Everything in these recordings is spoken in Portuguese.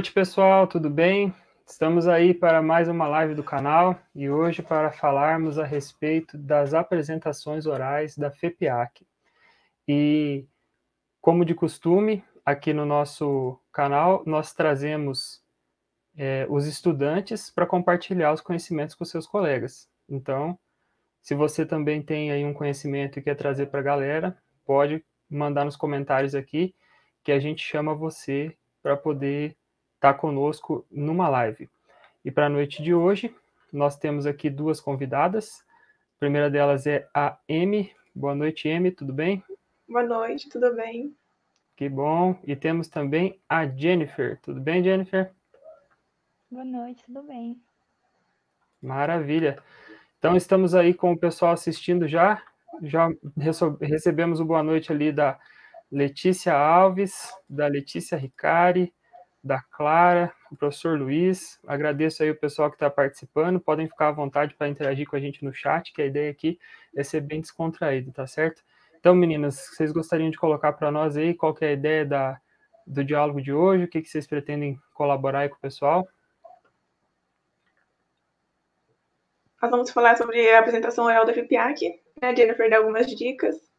Noite, pessoal, tudo bem? Estamos aí para mais uma live do canal e hoje para falarmos a respeito das apresentações orais da FEPIAC. E, como de costume, aqui no nosso canal, nós trazemos é, os estudantes para compartilhar os conhecimentos com seus colegas. Então, se você também tem aí um conhecimento e quer trazer para a galera, pode mandar nos comentários aqui que a gente chama você para poder estar tá conosco numa live. E para a noite de hoje, nós temos aqui duas convidadas. A primeira delas é a Emi. Boa noite, Emi, tudo bem? Boa noite, tudo bem? Que bom. E temos também a Jennifer. Tudo bem, Jennifer? Boa noite, tudo bem? Maravilha. Então, estamos aí com o pessoal assistindo já. Já recebemos o boa noite ali da Letícia Alves, da Letícia Ricari, da Clara, o professor Luiz. Agradeço aí o pessoal que está participando. Podem ficar à vontade para interagir com a gente no chat, que a ideia aqui é ser bem descontraído, tá certo? Então, meninas, vocês gostariam de colocar para nós aí qual é a ideia da, do diálogo de hoje? O que, que vocês pretendem colaborar aí com o pessoal? Nós vamos falar sobre a apresentação oral da FIPIAC. A Jennifer dá algumas dicas.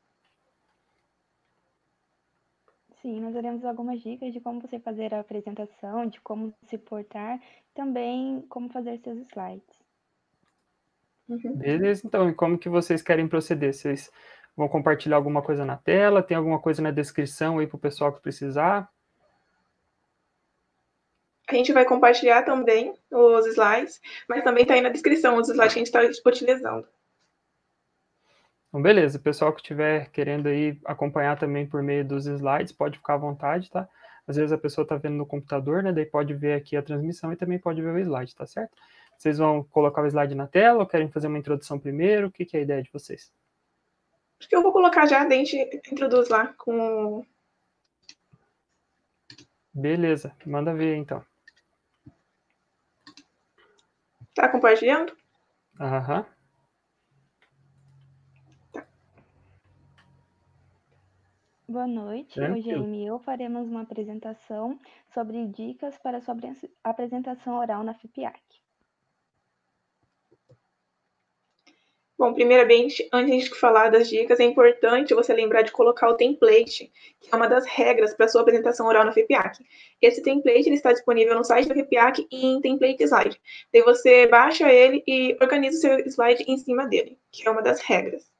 Sim, nós daremos algumas dicas de como você fazer a apresentação, de como se portar, também como fazer seus slides. Uhum. Beleza, então, e como que vocês querem proceder? Vocês vão compartilhar alguma coisa na tela? Tem alguma coisa na descrição aí para o pessoal que precisar? A gente vai compartilhar também os slides, mas também está aí na descrição os slides que a gente está utilizando. Então, beleza. O pessoal que estiver querendo aí acompanhar também por meio dos slides, pode ficar à vontade, tá? Às vezes a pessoa está vendo no computador, né? Daí pode ver aqui a transmissão e também pode ver o slide, tá certo? Vocês vão colocar o slide na tela ou querem fazer uma introdução primeiro? O que, que é a ideia de vocês? Acho que eu vou colocar já, a gente introduz lá com. Beleza, manda ver então. Tá compartilhando? Aham. Boa noite. Tranquilo. Hoje eu e eu faremos uma apresentação sobre dicas para sobre a apresentação oral na FIPIAC. Bom, primeiramente, antes de falar das dicas, é importante você lembrar de colocar o template, que é uma das regras para sua apresentação oral na FEPIAC. Esse template ele está disponível no site da FEPIAC e em template slide. Daí você baixa ele e organiza o seu slide em cima dele, que é uma das regras.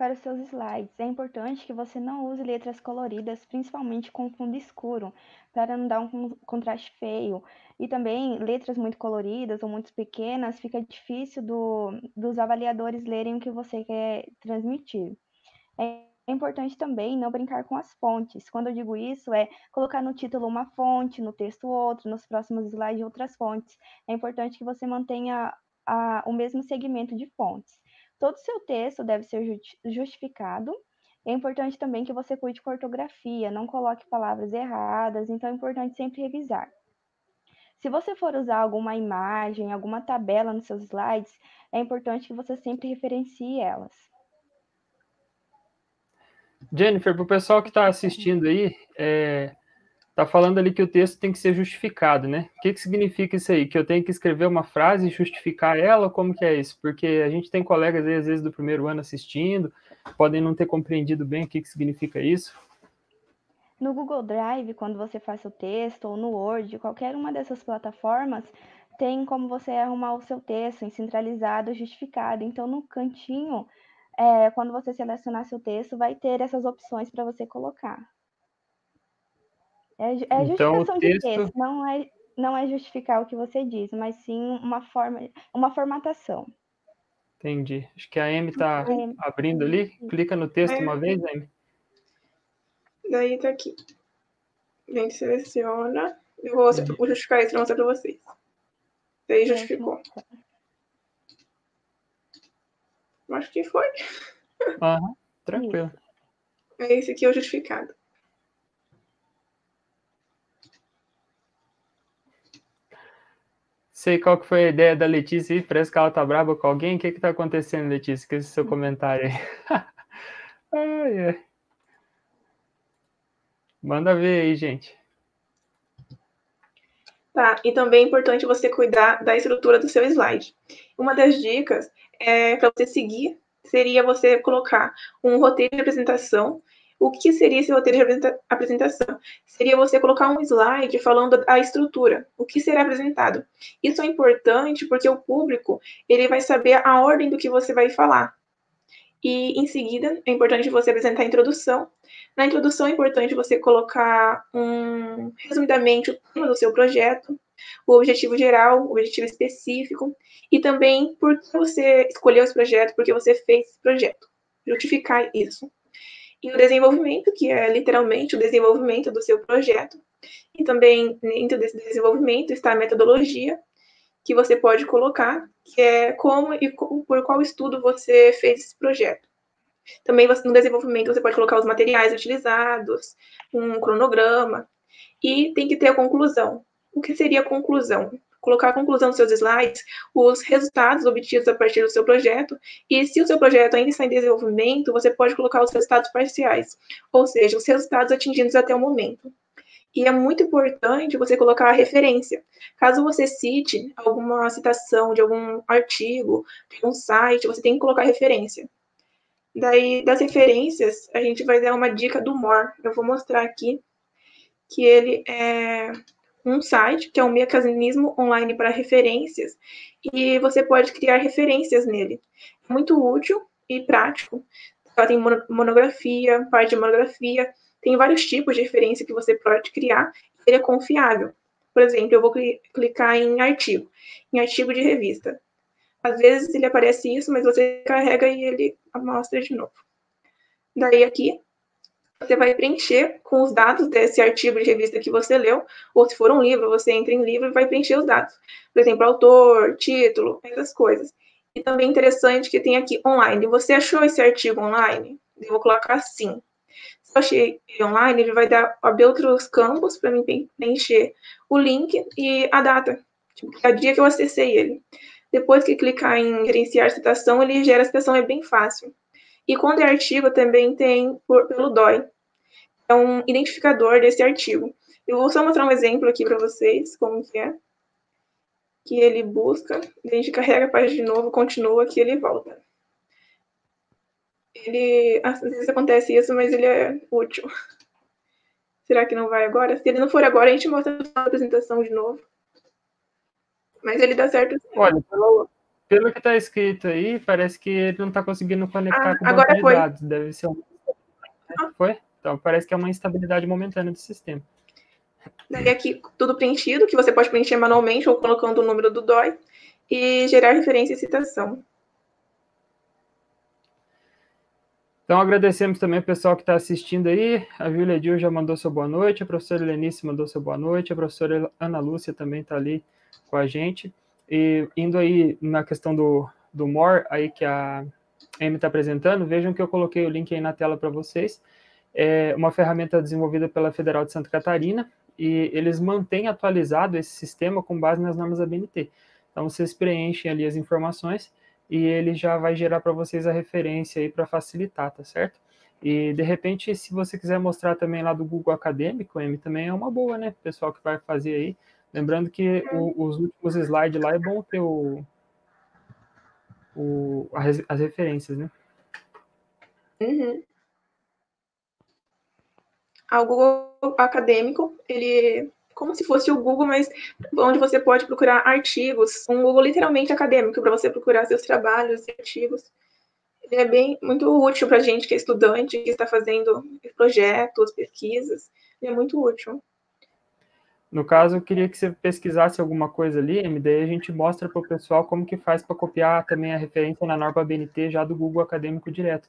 Para os seus slides, é importante que você não use letras coloridas, principalmente com fundo escuro, para não dar um contraste feio. E também letras muito coloridas ou muito pequenas, fica difícil do, dos avaliadores lerem o que você quer transmitir. É importante também não brincar com as fontes. Quando eu digo isso, é colocar no título uma fonte, no texto outra, nos próximos slides outras fontes. É importante que você mantenha a, o mesmo segmento de fontes. Todo o seu texto deve ser justificado. É importante também que você cuide com a ortografia, não coloque palavras erradas, então é importante sempre revisar. Se você for usar alguma imagem, alguma tabela nos seus slides, é importante que você sempre referencie elas. Jennifer, para o pessoal que está assistindo aí, é, Tá falando ali que o texto tem que ser justificado, né? O que, que significa isso aí? Que eu tenho que escrever uma frase e justificar ela? Como que é isso? Porque a gente tem colegas aí, às vezes, do primeiro ano assistindo, podem não ter compreendido bem o que, que significa isso. No Google Drive, quando você faz o texto, ou no Word, qualquer uma dessas plataformas, tem como você arrumar o seu texto em centralizado, justificado. Então, no cantinho, é, quando você selecionar seu texto, vai ter essas opções para você colocar. É, é então, justificação texto... de texto, não é, não é justificar o que você diz, mas sim uma forma, uma formatação. Entendi. Acho que a Amy está é. abrindo ali. Clica no texto uma vez, Amy. Daí tá aqui. A gente seleciona. Eu vou, vou justificar isso para mostrar para vocês. Daí justificou. Acho que foi. Aham, tranquilo. É esse aqui é o justificado. Sei qual que foi a ideia da Letícia aí, parece que ela tá brava com alguém. O que que tá acontecendo, Letícia? Que esse seu comentário aí? ai, ai. Manda ver aí, gente. Tá, e também é importante você cuidar da estrutura do seu slide. Uma das dicas é para você seguir seria você colocar um roteiro de apresentação. O que seria esse roteiro de apresentação? Seria você colocar um slide falando a estrutura, o que será apresentado. Isso é importante porque o público ele vai saber a ordem do que você vai falar. E em seguida é importante você apresentar a introdução. Na introdução é importante você colocar um resumidamente o tema do seu projeto, o objetivo geral, o objetivo específico e também por que você escolheu esse projeto, por que você fez esse projeto. Justificar isso. E o desenvolvimento, que é literalmente o desenvolvimento do seu projeto. E também dentro desse desenvolvimento está a metodologia que você pode colocar, que é como e por qual estudo você fez esse projeto. Também no desenvolvimento você pode colocar os materiais utilizados, um cronograma, e tem que ter a conclusão. O que seria a conclusão? Colocar a conclusão nos seus slides, os resultados obtidos a partir do seu projeto, e se o seu projeto ainda está em desenvolvimento, você pode colocar os resultados parciais, ou seja, os resultados atingidos até o momento. E é muito importante você colocar a referência. Caso você cite alguma citação de algum artigo, de um site, você tem que colocar referência. Daí, das referências, a gente vai dar uma dica do More. Eu vou mostrar aqui que ele é um site, que é um mecanismo online para referências, e você pode criar referências nele. É muito útil e prático. Ela tem monografia, parte de monografia, tem vários tipos de referência que você pode criar, ele é confiável. Por exemplo, eu vou clicar em artigo, em artigo de revista. Às vezes ele aparece isso, mas você carrega e ele mostra de novo. Daí aqui, você vai preencher com os dados desse artigo de revista que você leu, ou se for um livro, você entra em livro e vai preencher os dados. Por exemplo, autor, título, essas coisas. E também interessante que tem aqui online. Você achou esse artigo online? Eu vou colocar sim. Se eu achei ele online, ele vai dar, abrir outros campos para mim preencher o link e a data, tipo, a dia que eu acessei ele. Depois que clicar em gerenciar citação, ele gera a citação, é bem fácil. E quando é artigo, também tem por, pelo DOI. É um identificador desse artigo. Eu vou só mostrar um exemplo aqui para vocês, como que é. Que ele busca, a gente carrega a página de novo, continua, aqui ele volta. Ele, às vezes acontece isso, mas ele é útil. Será que não vai agora? Se ele não for agora, a gente mostra a apresentação de novo. Mas ele dá certo. Sim. Olha, pelo, pelo que está escrito aí, parece que ele não está conseguindo conectar ah, com o banco de foi. dados. Deve ser um... ah. Foi? Então, parece que é uma instabilidade momentânea do sistema. Daí aqui, tudo preenchido, que você pode preencher manualmente ou colocando o número do DOI, e gerar referência e citação. Então, agradecemos também o pessoal que está assistindo aí. A Vila Edil já mandou sua boa noite, a professora Helenice mandou sua boa noite, a professora Ana Lúcia também está ali com a gente. E indo aí na questão do, do More, aí que a Amy está apresentando, vejam que eu coloquei o link aí na tela para vocês. É uma ferramenta desenvolvida pela Federal de Santa Catarina e eles mantêm atualizado esse sistema com base nas normas da BNT. Então, vocês preenchem ali as informações e ele já vai gerar para vocês a referência aí para facilitar, tá certo? E de repente, se você quiser mostrar também lá do Google Acadêmico, M também é uma boa, né? Pessoal que vai fazer aí. Lembrando que o, os últimos slides lá é bom ter o, o as, as referências, né? Uhum. O Google Acadêmico, ele como se fosse o Google, mas onde você pode procurar artigos, um Google literalmente acadêmico para você procurar seus trabalhos e artigos. Ele é bem muito útil para gente que é estudante, que está fazendo projetos, pesquisas. Ele é muito útil. No caso, eu queria que você pesquisasse alguma coisa ali, daí a gente mostra para o pessoal como que faz para copiar também a referência na norma BNT já do Google Acadêmico direto,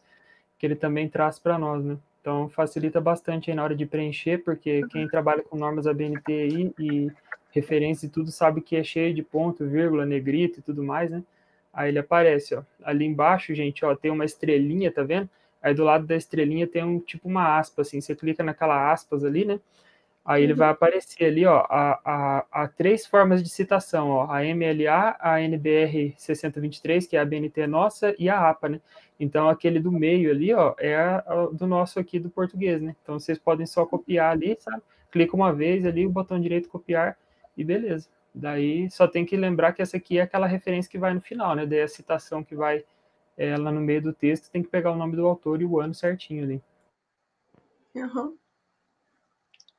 que ele também traz para nós, né? Então, facilita bastante aí na hora de preencher, porque quem trabalha com normas ABNT aí e referência e tudo sabe que é cheio de ponto, vírgula, negrito e tudo mais, né? Aí ele aparece, ó. Ali embaixo, gente, ó, tem uma estrelinha, tá vendo? Aí do lado da estrelinha tem um tipo uma aspa, assim. Você clica naquela aspas ali, né? Aí ele vai aparecer ali, ó, a, a, a, três formas de citação, ó, a MLA, a NBR 6023, que é a BNT nossa, e a APA, né? Então, aquele do meio ali, ó, é a, a, do nosso aqui do português, né? Então, vocês podem só copiar ali, sabe? Clica uma vez ali, o botão direito copiar, e beleza. Daí, só tem que lembrar que essa aqui é aquela referência que vai no final, né? Daí a citação que vai é, lá no meio do texto, tem que pegar o nome do autor e o ano certinho ali. Uhum.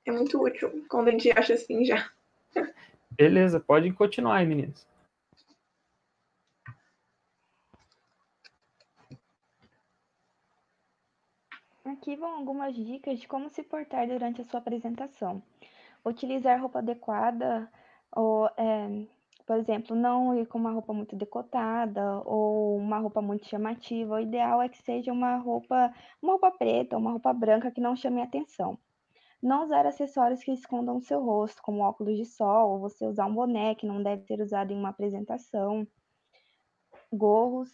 É muito útil quando a gente acha assim já. Beleza, pode continuar aí, meninas. Aqui vão algumas dicas de como se portar durante a sua apresentação. Utilizar roupa adequada, ou, é, por exemplo, não ir com uma roupa muito decotada ou uma roupa muito chamativa. O ideal é que seja uma roupa, uma roupa preta, uma roupa branca que não chame atenção. Não usar acessórios que escondam seu rosto, como óculos de sol, ou você usar um boné que não deve ser usado em uma apresentação, gorros.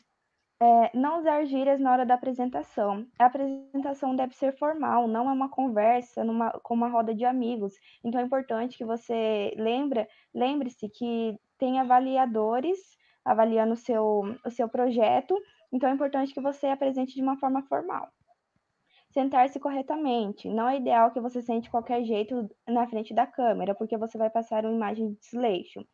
É, não usar gírias na hora da apresentação. A apresentação deve ser formal, não é uma conversa numa, com uma roda de amigos. Então é importante que você lembre, lembre-se que tem avaliadores avaliando seu, o seu projeto, então é importante que você apresente de uma forma formal sentar-se corretamente. Não é ideal que você sente qualquer jeito na frente da câmera, porque você vai passar uma imagem de desleixo.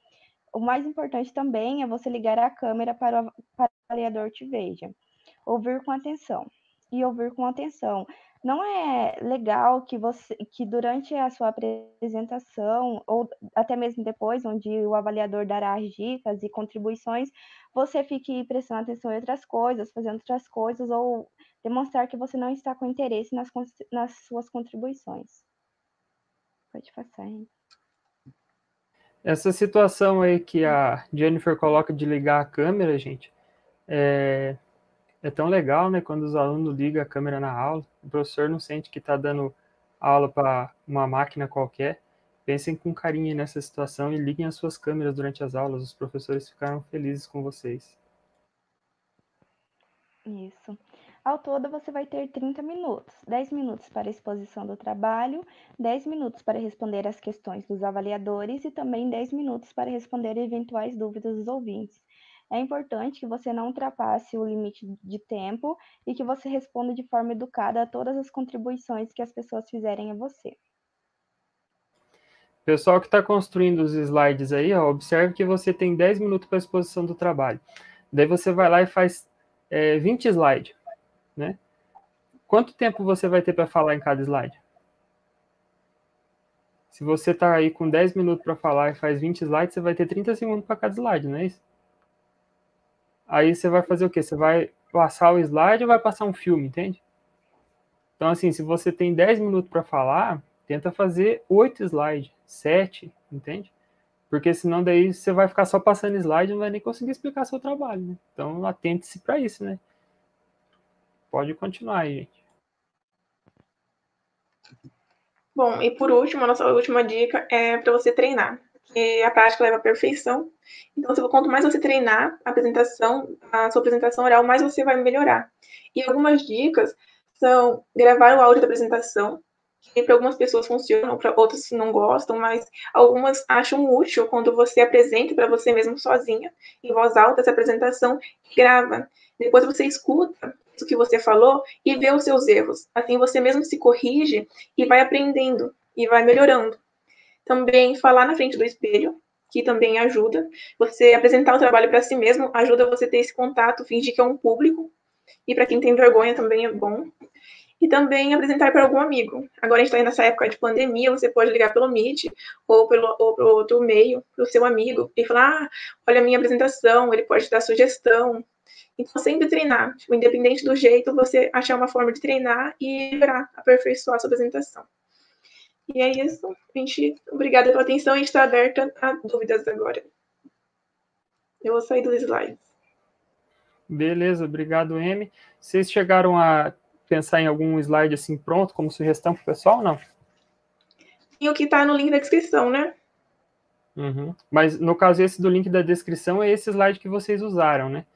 O mais importante também é você ligar a câmera para o, para o avaliador te veja. Ouvir com atenção. E ouvir com atenção. Não é legal que você que durante a sua apresentação ou até mesmo depois, onde o avaliador dará as dicas e contribuições, você fique prestando atenção em outras coisas, fazendo outras coisas ou demonstrar que você não está com interesse nas, nas suas contribuições. Pode passar, hein? Essa situação aí que a Jennifer coloca de ligar a câmera, gente, é, é tão legal, né? Quando os alunos ligam a câmera na aula, o professor não sente que está dando aula para uma máquina qualquer. Pensem com carinho nessa situação e liguem as suas câmeras durante as aulas. Os professores ficaram felizes com vocês. Isso. Ao todo, você vai ter 30 minutos: 10 minutos para exposição do trabalho, 10 minutos para responder às questões dos avaliadores e também 10 minutos para responder eventuais dúvidas dos ouvintes. É importante que você não ultrapasse o limite de tempo e que você responda de forma educada a todas as contribuições que as pessoas fizerem a você. Pessoal que está construindo os slides aí, ó, observe que você tem 10 minutos para exposição do trabalho. Daí você vai lá e faz é, 20 slides né? Quanto tempo você vai ter para falar em cada slide? Se você está aí com 10 minutos para falar e faz 20 slides, você vai ter 30 segundos para cada slide, não é isso? Aí você vai fazer o quê? Você vai passar o slide ou vai passar um filme, entende? Então, assim, se você tem 10 minutos para falar, tenta fazer 8 slides, 7, entende? Porque senão daí você vai ficar só passando slide e não vai nem conseguir explicar seu trabalho, né? Então, atente-se para isso, né? Pode continuar aí, gente. Bom, e por último, a nossa última dica é para você treinar, porque a prática leva à perfeição. Então, quanto mais você treinar a apresentação, a sua apresentação oral, mais você vai melhorar. E algumas dicas são gravar o áudio da apresentação, que para algumas pessoas funcionam, para outras não gostam, mas algumas acham útil quando você apresenta para você mesmo sozinha, em voz alta, essa apresentação, grava. Depois você escuta o que você falou e vê os seus erros. Assim você mesmo se corrige e vai aprendendo e vai melhorando. Também falar na frente do espelho, que também ajuda. Você apresentar o trabalho para si mesmo ajuda você a ter esse contato, fingir que é um público. E para quem tem vergonha também é bom. E também apresentar para algum amigo. Agora a gente está nessa época de pandemia, você pode ligar pelo Meet ou pelo ou pelo outro meio, para o seu amigo, e falar: ah, olha a minha apresentação, ele pode dar sugestão. Então, sempre treinar. Tipo, independente do jeito, você achar uma forma de treinar e melhorar, aperfeiçoar a sua apresentação. E é isso. Gente, obrigada pela atenção. A gente está aberta a dúvidas agora. Eu vou sair dos slides. Beleza, obrigado, M. Vocês chegaram a pensar em algum slide assim pronto, como sugestão para o pessoal, não? E o que está no link da descrição, né? Uhum. Mas no caso esse do link da descrição é esse slide que vocês usaram, né?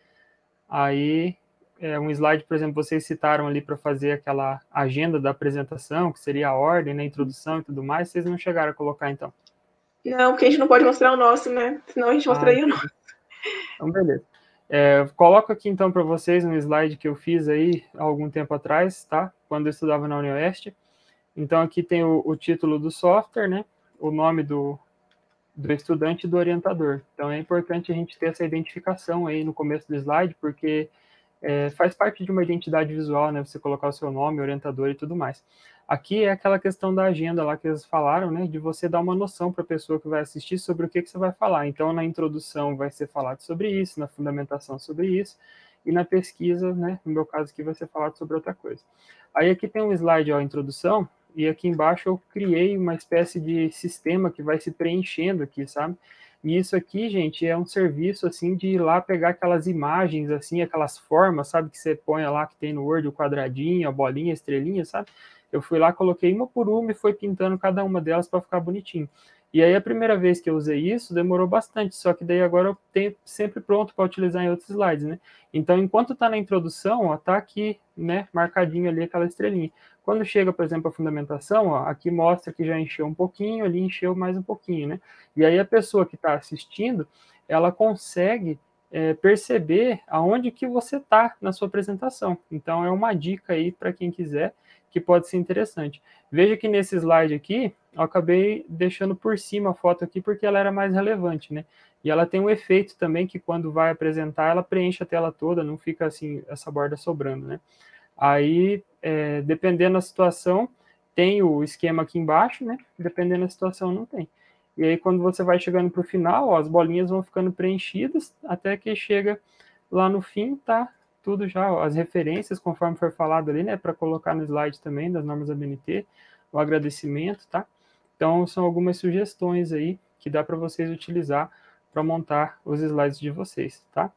Aí é, um slide, por exemplo, vocês citaram ali para fazer aquela agenda da apresentação, que seria a ordem, né, introdução e tudo mais, vocês não chegaram a colocar então? Não, porque a gente não pode mostrar o nosso, né? Senão a gente ah, mostraria o nosso. Então, beleza. É, coloco aqui então para vocês um slide que eu fiz aí há algum tempo atrás, tá? Quando eu estudava na UniOeste. Então aqui tem o, o título do software, né? O nome do, do estudante e do orientador. Então é importante a gente ter essa identificação aí no começo do slide, porque é, faz parte de uma identidade visual, né? Você colocar o seu nome, orientador e tudo mais. Aqui é aquela questão da agenda lá que eles falaram, né? De você dar uma noção para a pessoa que vai assistir sobre o que, que você vai falar. Então, na introdução vai ser falado sobre isso, na fundamentação sobre isso, e na pesquisa, né? No meu caso aqui vai ser falado sobre outra coisa. Aí aqui tem um slide, ó, introdução, e aqui embaixo eu criei uma espécie de sistema que vai se preenchendo aqui, sabe? E isso aqui, gente, é um serviço assim de ir lá pegar aquelas imagens, assim, aquelas formas, sabe, que você põe lá que tem no Word, o quadradinho, a bolinha, a estrelinha, sabe? Eu fui lá, coloquei uma por uma e fui pintando cada uma delas para ficar bonitinho. E aí a primeira vez que eu usei isso demorou bastante, só que daí agora eu tenho sempre pronto para utilizar em outros slides, né? Então, enquanto está na introdução, ó, tá aqui, né, marcadinho ali aquela estrelinha. Quando chega, por exemplo, a fundamentação, ó, aqui mostra que já encheu um pouquinho, ali encheu mais um pouquinho, né? E aí a pessoa que está assistindo, ela consegue é, perceber aonde que você está na sua apresentação. Então, é uma dica aí para quem quiser que pode ser interessante. Veja que nesse slide aqui, eu acabei deixando por cima a foto aqui porque ela era mais relevante, né? E ela tem um efeito também que quando vai apresentar, ela preenche a tela toda, não fica assim, essa borda sobrando, né? Aí, é, dependendo da situação, tem o esquema aqui embaixo, né? Dependendo da situação, não tem. E aí, quando você vai chegando para o final, ó, as bolinhas vão ficando preenchidas até que chega lá no fim, tá tudo já, as referências, conforme foi falado ali, né, para colocar no slide também das normas da BNT, o agradecimento, tá? Então, são algumas sugestões aí que dá para vocês utilizar para montar os slides de vocês, tá?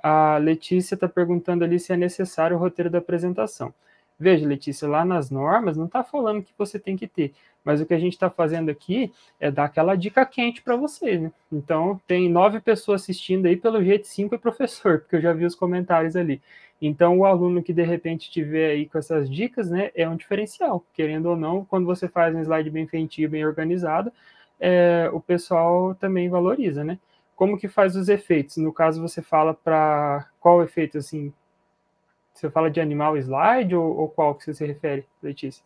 A Letícia está perguntando ali se é necessário o roteiro da apresentação. Veja, Letícia, lá nas normas não está falando que você tem que ter, mas o que a gente está fazendo aqui é dar aquela dica quente para vocês, né? Então, tem nove pessoas assistindo aí, pelo jeito cinco é professor, porque eu já vi os comentários ali. Então, o aluno que de repente tiver aí com essas dicas, né, é um diferencial. Querendo ou não, quando você faz um slide bem feitinho, bem organizado, é, o pessoal também valoriza, né? Como que faz os efeitos? No caso, você fala para qual efeito, assim, você fala de animal slide ou, ou qual que você se refere, Letícia?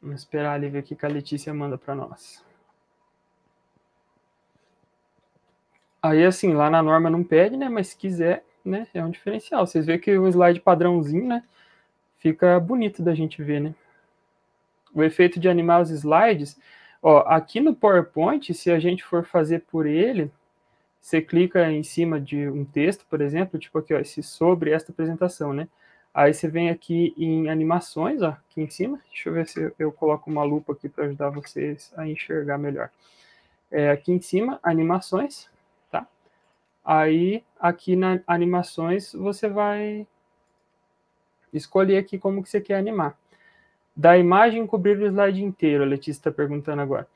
Vamos esperar ali ver o que a Letícia manda para nós. Aí, assim, lá na norma não pede, né? Mas se quiser, né? É um diferencial. Vocês veem que o slide padrãozinho, né? Fica bonito da gente ver, né? O efeito de animar os slides, ó, aqui no PowerPoint, se a gente for fazer por ele, você clica em cima de um texto, por exemplo, tipo aqui, ó, esse sobre esta apresentação, né? Aí você vem aqui em animações, ó, aqui em cima. Deixa eu ver se eu, coloco uma lupa aqui para ajudar vocês a enxergar melhor. É, aqui em cima, animações, tá? Aí, aqui na animações, você vai escolher aqui como que você quer animar. Da imagem cobrir o slide inteiro, a Letícia está perguntando agora.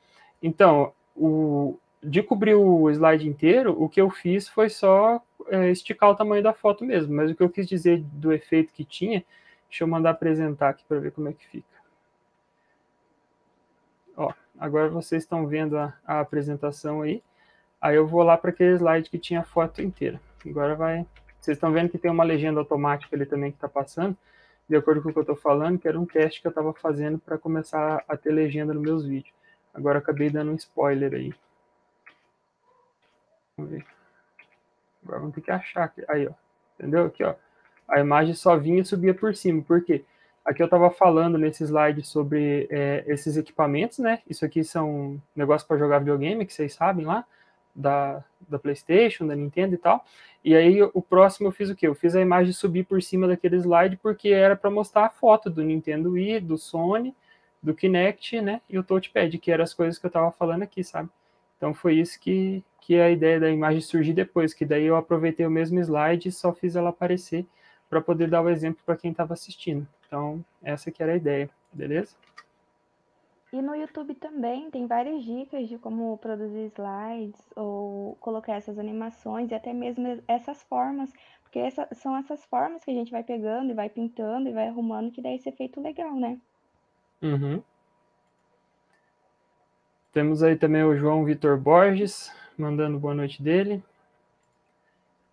Então, o, de cobrir o slide inteiro, o que eu fiz foi só é, esticar o tamanho da foto mesmo, mas o que eu quis dizer do efeito que tinha, deixa eu mandar apresentar aqui para ver como é que fica. Ó, agora vocês estão vendo a, a apresentação aí, aí eu vou lá para aquele slide que tinha a foto inteira. Agora vai... Vocês estão vendo que tem uma legenda automática ali também que está passando, de acordo com o que eu estou falando, que era um teste que eu estava fazendo para começar a ter legenda nos meus vídeos. Agora acabei dando um spoiler aí. Vamos ver. Agora vamos ter que achar aqui. Aí, ó. Entendeu? Aqui, ó. A imagem só vinha e subia por cima. Por quê? Aqui eu estava falando nesse slide sobre é, esses equipamentos, né? Isso aqui são negócios para jogar videogame, que vocês sabem lá, da, da PlayStation, da Nintendo e tal. E aí o próximo eu fiz o quê? Eu fiz a imagem subir por cima daquele slide porque era para mostrar a foto do Nintendo Wii, do Sony, do Kinect, né? E o Touchpad, que eram as coisas que eu estava falando aqui, sabe? Então foi isso que, que a ideia da imagem surgir depois, que daí eu aproveitei o mesmo slide e só fiz ela aparecer para poder dar o exemplo para quem estava assistindo. Então, essa que era a ideia, beleza? E no YouTube também tem várias dicas de como produzir slides ou colocar essas animações e até mesmo essas formas, porque essa, são essas formas que a gente vai pegando e vai pintando e vai arrumando que dá esse efeito legal, né? Uhum. Temos aí também o João Vitor Borges, mandando boa noite dele.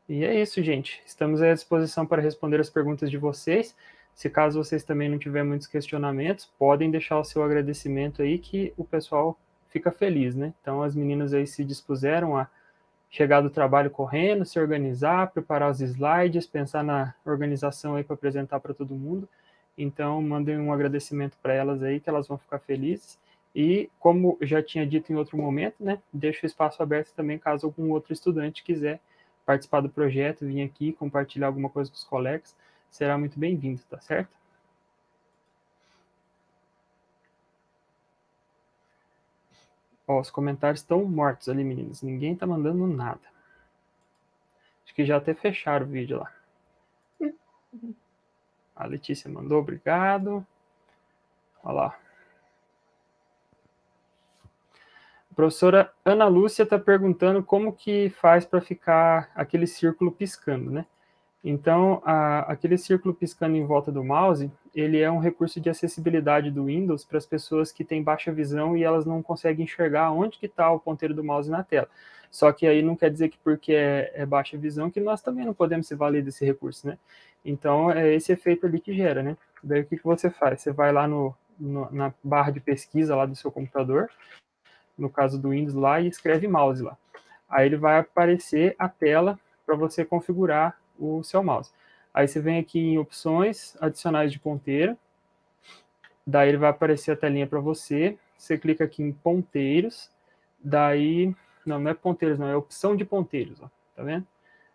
E é isso, gente. Estamos à disposição para responder as perguntas de vocês. Se caso vocês também não tiverem muitos questionamentos, podem deixar o seu agradecimento aí que o pessoal fica feliz, né? Então as meninas aí se dispuseram a chegar do trabalho correndo, se organizar, preparar os slides, pensar na organização aí para apresentar para todo mundo. Então mandem um agradecimento para elas aí que elas vão ficar felizes. E como já tinha dito em outro momento, né, deixo o espaço aberto também caso algum outro estudante quiser participar do projeto, vir aqui compartilhar alguma coisa com os colegas será muito bem-vindo, tá certo? Ó, os comentários estão mortos ali, meninas. Ninguém tá mandando nada. Acho que já até fecharam o vídeo lá. A Letícia mandou, obrigado. Olha lá. A professora Ana Lúcia está perguntando como que faz para ficar aquele círculo piscando, né? Então, a, aquele círculo piscando em volta do mouse, ele é um recurso de acessibilidade do Windows para as pessoas que têm baixa visão e elas não conseguem enxergar onde que está o ponteiro do mouse na tela. Só que aí não quer dizer que porque é, é, baixa visão que nós também não podemos se valer desse recurso, né? Então, é esse efeito ali que gera, né? Daí o que, que você faz? Você vai lá no, no, na barra de pesquisa lá do seu computador, no caso do Windows lá, e escreve mouse lá. Aí ele vai aparecer a tela para você configurar o seu mouse. Aí você vem aqui em opções, adicionais de ponteiro, daí ele vai aparecer a telinha para você, você clica aqui em ponteiros, daí, não, não é ponteiros não, é opção de ponteiros, ó, tá vendo?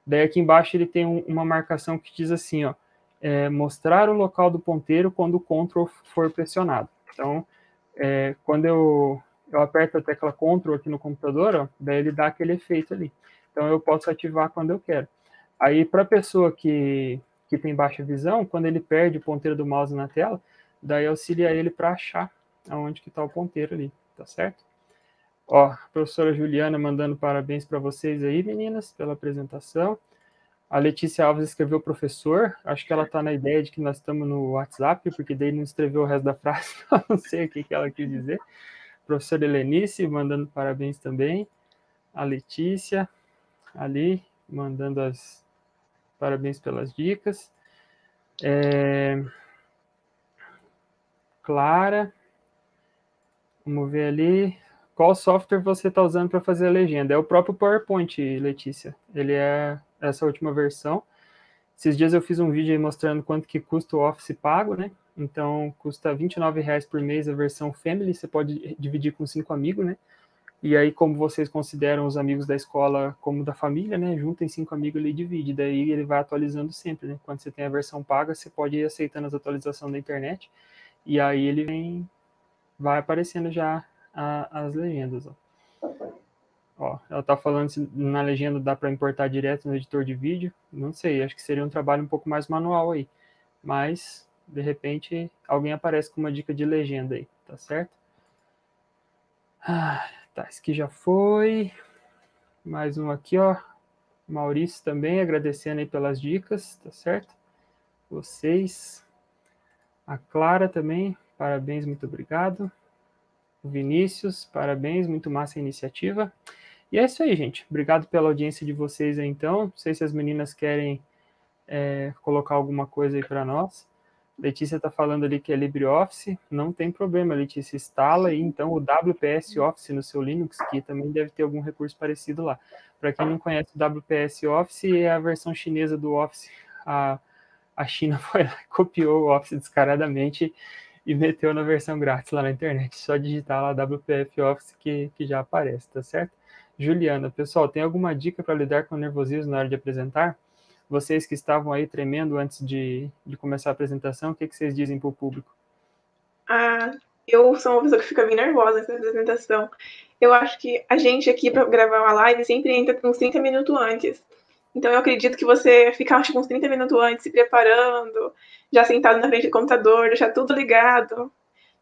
Daí aqui embaixo ele tem um, uma marcação que diz assim, ó, é, mostrar o local do ponteiro quando o Ctrl for pressionado. Então, é, quando eu, eu aperto a tecla Ctrl aqui no computador, ó, daí ele dá aquele efeito ali. Então eu posso ativar quando eu quero. Aí, para a pessoa que, que tem baixa visão, quando ele perde o ponteiro do mouse na tela, daí auxilia ele para achar aonde que está o ponteiro ali, tá certo? Ó, a professora Juliana mandando parabéns para vocês aí, meninas, pela apresentação. A Letícia Alves escreveu professor, acho que ela está na ideia de que nós estamos no WhatsApp, porque daí não escreveu o resto da frase, não sei o que, que ela quis dizer. Professora Helenice mandando parabéns também. A Letícia ali mandando as, Parabéns pelas dicas. É... Clara. Vamos ver ali. Qual software você está usando para fazer a legenda? É o próprio PowerPoint, Letícia. Ele é essa última versão. Esses dias eu fiz um vídeo mostrando quanto que custa o Office pago, né? Então, custa R$29,00 por mês a versão Family. Você pode dividir com cinco amigos, né? E aí, como vocês consideram os amigos da escola como da família, né? Juntem cinco amigos e divide. Daí ele vai atualizando sempre, né? Quando você tem a versão paga, você pode ir aceitando as atualizações da internet. E aí ele vem, vai aparecendo já a, as legendas. Ó. ó, ela tá falando se na legenda dá para importar direto no editor de vídeo. Não sei, acho que seria um trabalho um pouco mais manual aí. Mas, de repente, alguém aparece com uma dica de legenda aí, tá certo? Ah, Tá, esse aqui já foi. Mais um aqui, ó. Maurício também, agradecendo aí pelas dicas, tá certo? Vocês. A Clara também, parabéns, muito obrigado. O Vinícius, parabéns, muito massa a iniciativa. E é isso aí, gente. Obrigado pela audiência de vocês aí, então. Não sei se as meninas querem é, colocar alguma coisa aí para nós. Letícia está falando ali que é LibreOffice, não tem problema, Letícia, instala aí então o WPS Office no seu Linux, que também deve ter algum recurso parecido lá. Para quem não conhece o WPS Office, é a versão chinesa do Office. A, a China foi lá, copiou o Office descaradamente e meteu na versão grátis lá na internet. Só digitar lá WPF Office que, que já aparece, tá certo? Juliana, pessoal, tem alguma dica para lidar com nervosismo na hora de apresentar? Vocês que estavam aí tremendo antes de, de começar a apresentação, o que, que vocês dizem para o público? Ah, eu sou uma pessoa que fica bem nervosa nessa apresentação. Eu acho que a gente aqui para gravar uma live sempre entra uns 30 minutos antes. Então eu acredito que você ficar acho, uns 30 minutos antes se preparando, já sentado na frente do computador, deixar tudo ligado,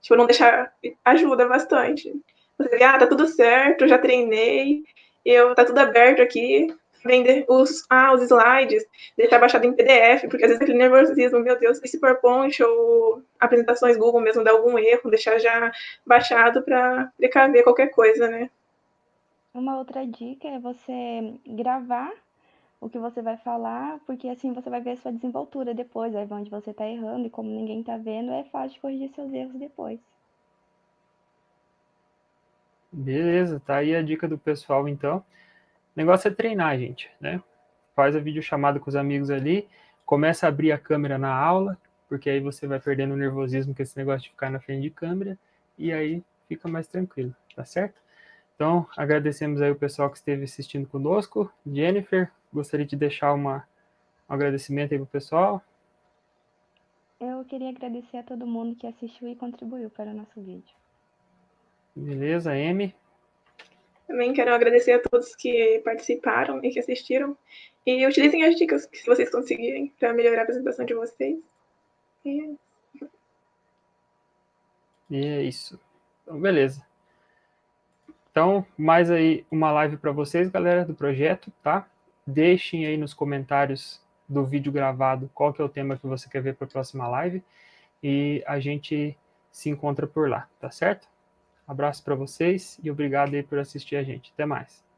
Tipo, não deixar. ajuda bastante. Você vê, ah, tá tudo certo, já treinei, eu tá tudo aberto aqui, vender os, ah, os slides, deixar baixado em PDF, porque às vezes aquele nervosismo, meu Deus, esse PowerPoint ou apresentações Google mesmo dá algum erro, deixar já baixado para precaver qualquer coisa, né? Uma outra dica é você gravar o que você vai falar, porque assim você vai ver sua desenvoltura depois, aí onde você está errando e como ninguém está vendo, é fácil de corrigir seus erros depois. Beleza, tá aí a dica do pessoal então. O negócio é treinar, gente, né? Faz a videochamada com os amigos ali, começa a abrir a câmera na aula, porque aí você vai perdendo o nervosismo com esse negócio de ficar na frente de câmera, e aí fica mais tranquilo, tá certo? Então, agradecemos aí o pessoal que esteve assistindo conosco. Jennifer, gostaria de deixar uma, um agradecimento aí pro pessoal. Eu queria agradecer a todo mundo que assistiu e contribuiu para o nosso vídeo. Beleza, M. Também quero agradecer a todos que participaram e que assistiram. E utilizem as dicas que vocês conseguirem para melhorar a apresentação de vocês. E... e é isso. Então, beleza. Então, mais aí uma live para vocês, galera, do projeto, tá? Deixem aí nos comentários do vídeo gravado qual que é o tema que você quer ver para a próxima live e a gente se encontra por lá, tá certo? Abraço para vocês e obrigado aí por assistir a gente. Até mais.